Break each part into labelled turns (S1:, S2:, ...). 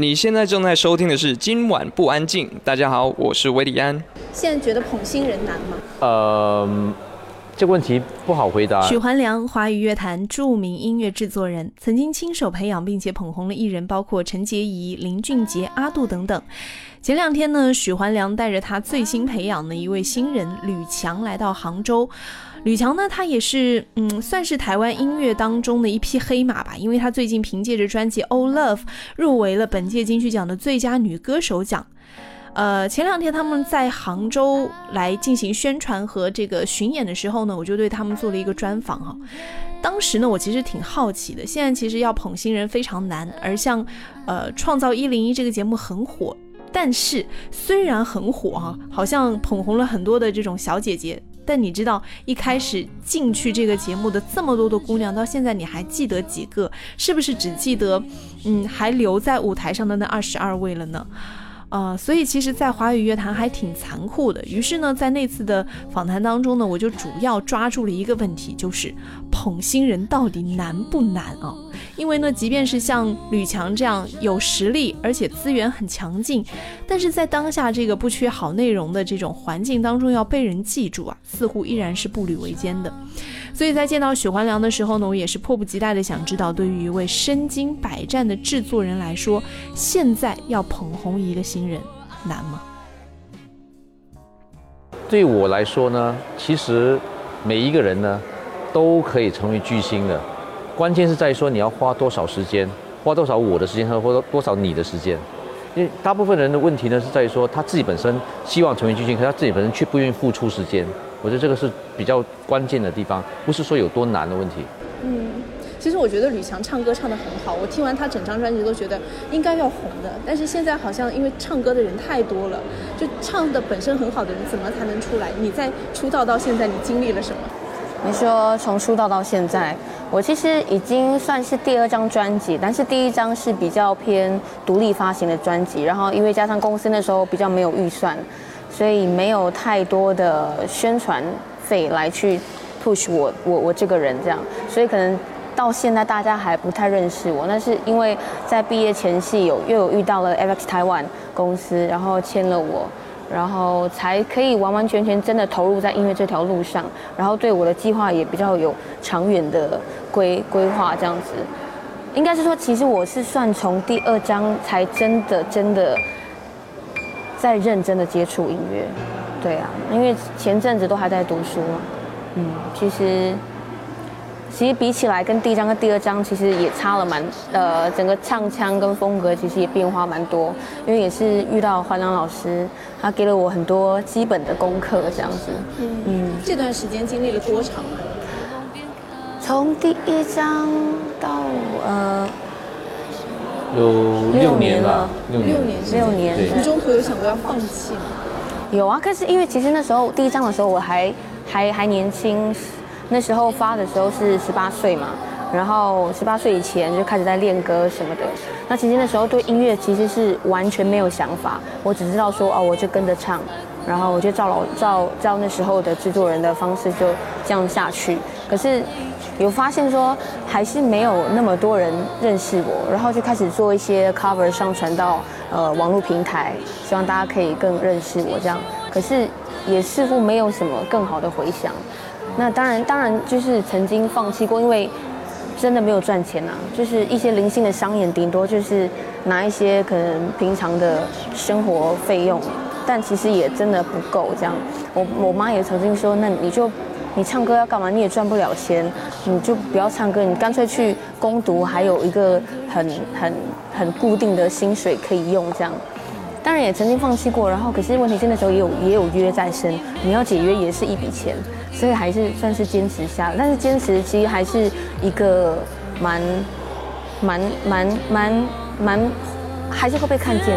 S1: 你现在正在收听的是《今晚不安静》。大家好，我是维里安。
S2: 现在觉得捧新人难吗？
S3: 呃，这个问题不好回答。
S4: 许环良，华语乐坛著名音乐制作人，曾经亲手培养并且捧红了艺人，包括陈洁仪、林俊杰、阿杜等等。前两天呢，许环良带着他最新培养的一位新人吕强来到杭州。吕强呢，他也是嗯，算是台湾音乐当中的一匹黑马吧，因为他最近凭借着专辑《Oh Love》入围了本届金曲奖的最佳女歌手奖。呃，前两天他们在杭州来进行宣传和这个巡演的时候呢，我就对他们做了一个专访哈。当时呢，我其实挺好奇的，现在其实要捧新人非常难，而像呃《创造一零一》这个节目很火，但是虽然很火哈，好像捧红了很多的这种小姐姐。但你知道一开始进去这个节目的这么多的姑娘，到现在你还记得几个？是不是只记得，嗯，还留在舞台上的那二十二位了呢？啊，所以其实，在华语乐坛还挺残酷的。于是呢，在那次的访谈当中呢，我就主要抓住了一个问题，就是捧新人到底难不难啊？因为呢，即便是像吕强这样有实力，而且资源很强劲，但是在当下这个不缺好内容的这种环境当中，要被人记住啊，似乎依然是步履维艰的。所以在见到许环良的时候呢，我也是迫不及待的想知道，对于一位身经百战的制作人来说，现在要捧红一个新人难吗？
S3: 对我来说呢，其实每一个人呢都可以成为巨星的，关键是在于说你要花多少时间，花多少我的时间和花多少你的时间。因为大部分人的问题呢是在于说他自己本身希望成为巨星，可他自己本身却不愿意付出时间。我觉得这个是比较关键的地方，不是说有多难的问题。
S2: 嗯，其实我觉得吕强唱歌唱得很好，我听完他整张专辑都觉得应该要红的。但是现在好像因为唱歌的人太多了，就唱的本身很好的人怎么才能出来？你在出道到现在，你经历了什么？
S5: 你说从出道到现在，我其实已经算是第二张专辑，但是第一张是比较偏独立发行的专辑，然后因为加上公司那时候比较没有预算。所以没有太多的宣传费来去 push 我我我这个人这样，所以可能到现在大家还不太认识我。那是因为在毕业前夕有又有遇到了 FX Taiwan 公司，然后签了我，然后才可以完完全全真的投入在音乐这条路上，然后对我的计划也比较有长远的规规划这样子。应该是说，其实我是算从第二章才真的真的。在认真的接触音乐，对啊，因为前阵子都还在读书，嗯，其实其实比起来跟第一章跟第二章其实也差了蛮，呃，整个唱腔跟风格其实也变化蛮多，因为也是遇到环良老师，他给了我很多基本的功课这样子，
S2: 嗯，这段时间经历了多长啊？
S5: 从第一章到呃。
S3: 有六年了，
S2: 六年，
S5: 六年。
S2: 你中途有想过要放弃吗？
S5: 有啊，可是因为其实那时候第一张的时候我还还还年轻，那时候发的时候是十八岁嘛，然后十八岁以前就开始在练歌什么的。那其实那时候对音乐其实是完全没有想法，我只知道说哦，我就跟着唱，然后我就照老照照那时候的制作人的方式就这样下去。可是。有发现说还是没有那么多人认识我，然后就开始做一些 cover 上传到呃网络平台，希望大家可以更认识我这样。可是也似乎没有什么更好的回响。那当然当然就是曾经放弃过，因为真的没有赚钱啊，就是一些零星的商演，顶多就是拿一些可能平常的生活费用，但其实也真的不够这样。我我妈也曾经说，那你就。你唱歌要干嘛？你也赚不了钱，你就不要唱歌，你干脆去攻读，还有一个很很很固定的薪水可以用。这样，当然也曾经放弃过，然后可是问题是那时候也有也有约在身，你要解约也是一笔钱，所以还是算是坚持下。但是坚持其实还是一个蛮蛮蛮蛮蛮，还是会被看见。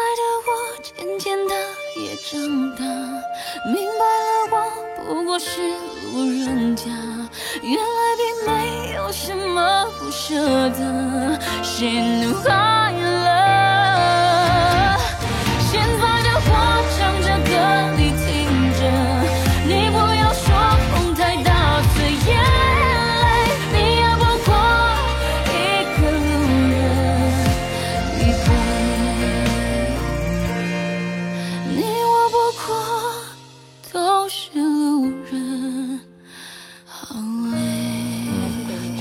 S6: 爱的我渐渐的也长大，明白了我不过是路人甲，原来并没有什么不舍得，喜怒哀乐。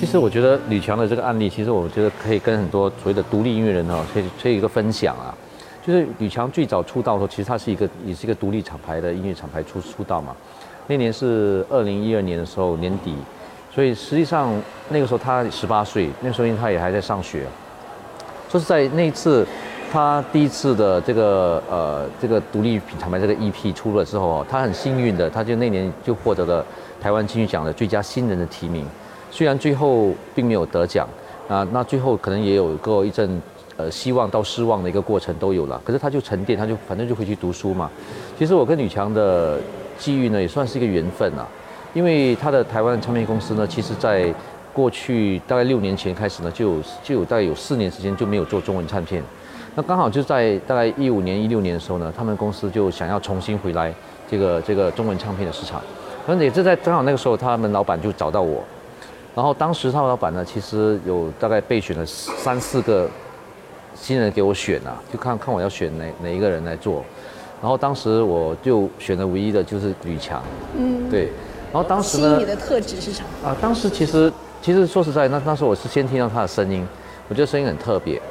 S3: 实我觉得吕强的这个案例，其实我觉得可以跟很多所谓的独立音乐人哦，可以可以一个分享啊。就是吕强最早出道的时候，其实他是一个也是一个独立厂牌的音乐厂牌出出道嘛。那年是二零一二年的时候年底，所以实际上那个时候他十八岁，那时候因为他也还在上学。说是在那一次他第一次的这个呃这个独立品厂牌这个 EP 出了之后哦，他很幸运的，他就那年就获得了台湾金曲奖的最佳新人的提名。虽然最后并没有得奖啊，那最后可能也有过一阵呃希望到失望的一个过程都有了。可是他就沉淀，他就反正就回去读书嘛。其实我跟吕强的际遇呢，也算是一个缘分啊，因为他的台湾唱片公司呢，其实在过去大概六年前开始呢，就有就有大概有四年时间就没有做中文唱片。那刚好就在大概一五年、一六年的时候呢，他们公司就想要重新回来这个这个中文唱片的市场。反正也是在正好那个时候，他们老板就找到我，然后当时他们老板呢，其实有大概备选了三四个新人给我选啊，就看看我要选哪哪一个人来做。然后当时我就选的唯一的就是吕强，
S2: 嗯，
S3: 对。然后当时呢
S2: 吸引你，的特质是什么？
S3: 啊，当时其实其实说实在，那那时候我是先听到他的声音，我觉得声音很特别。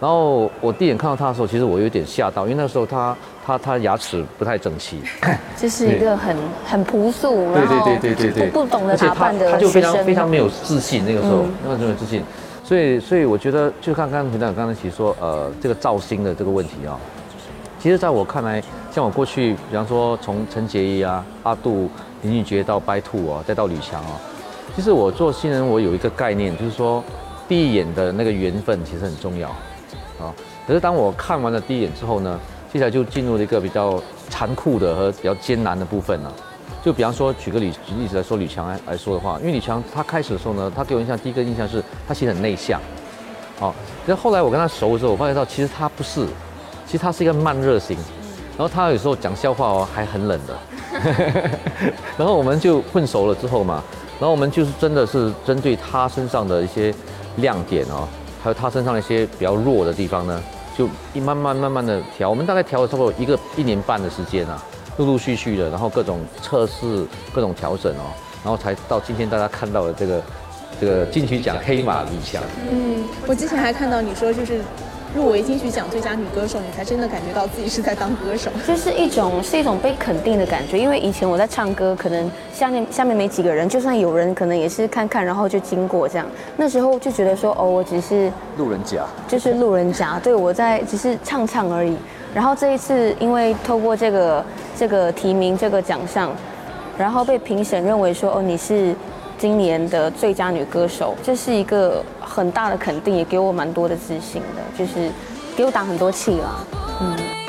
S3: 然后我第一眼看到他的时候，其实我有点吓到，因为那时候他他他牙齿不太整齐，
S5: 这是一个很很朴素，
S3: 对
S5: 然后
S3: 对对对对对，
S5: 不懂得打扮的
S3: 他就非常非常没有自信，那个时候
S5: 嗯。
S3: 那个时候没有自信，所以所以我觉得就看刚刚团长刚才提说呃这个造星的这个问题啊、其实在我看来，像我过去比方说从陈洁仪啊、阿杜、林俊杰到白兔啊，再到吕强啊，其实我做新人我有一个概念，就是说第一眼的那个缘分其实很重要啊。可是当我看完了第一眼之后呢，接下来就进入了一个比较残酷的和比较艰难的部分了。就比方说，举个例举例子来说，吕强来来说的话，因为吕强他开始的时候呢，他给我印象第一个印象是他其实很内向，哦，可是后来我跟他熟的时候，我发现到其实他不是，其实他是一个慢热型，然后他有时候讲笑话哦还很冷的，然后我们就混熟了之后嘛，然后我们就是真的是针对他身上的一些亮点哦，还有他身上的一些比较弱的地方呢，就一慢慢慢慢的调，我们大概调了差不多一个一年半的时间啊，陆陆续续的，然后各种测试、各种调整哦，然后才到今天大家看到的这个这个金曲奖黑马李强。
S2: 嗯，我之前还看到你说，就是入围金曲奖最佳女歌手，你才真的感觉到自己是在当歌手。
S5: 就是一种是一种被肯定的感觉，因为以前我在唱歌，可能下面下面没几个人，就算有人，可能也是看看，然后就经过这样。那时候就觉得说，哦，我只是
S3: 路人甲，
S5: 就是路人甲，对我在只是唱唱而已。然后这一次，因为透过这个这个提名这个奖项，然后被评审认为说，哦，你是今年的最佳女歌手，这是一个很大的肯定，也给我蛮多的自信的，就是给我打很多气啦。嗯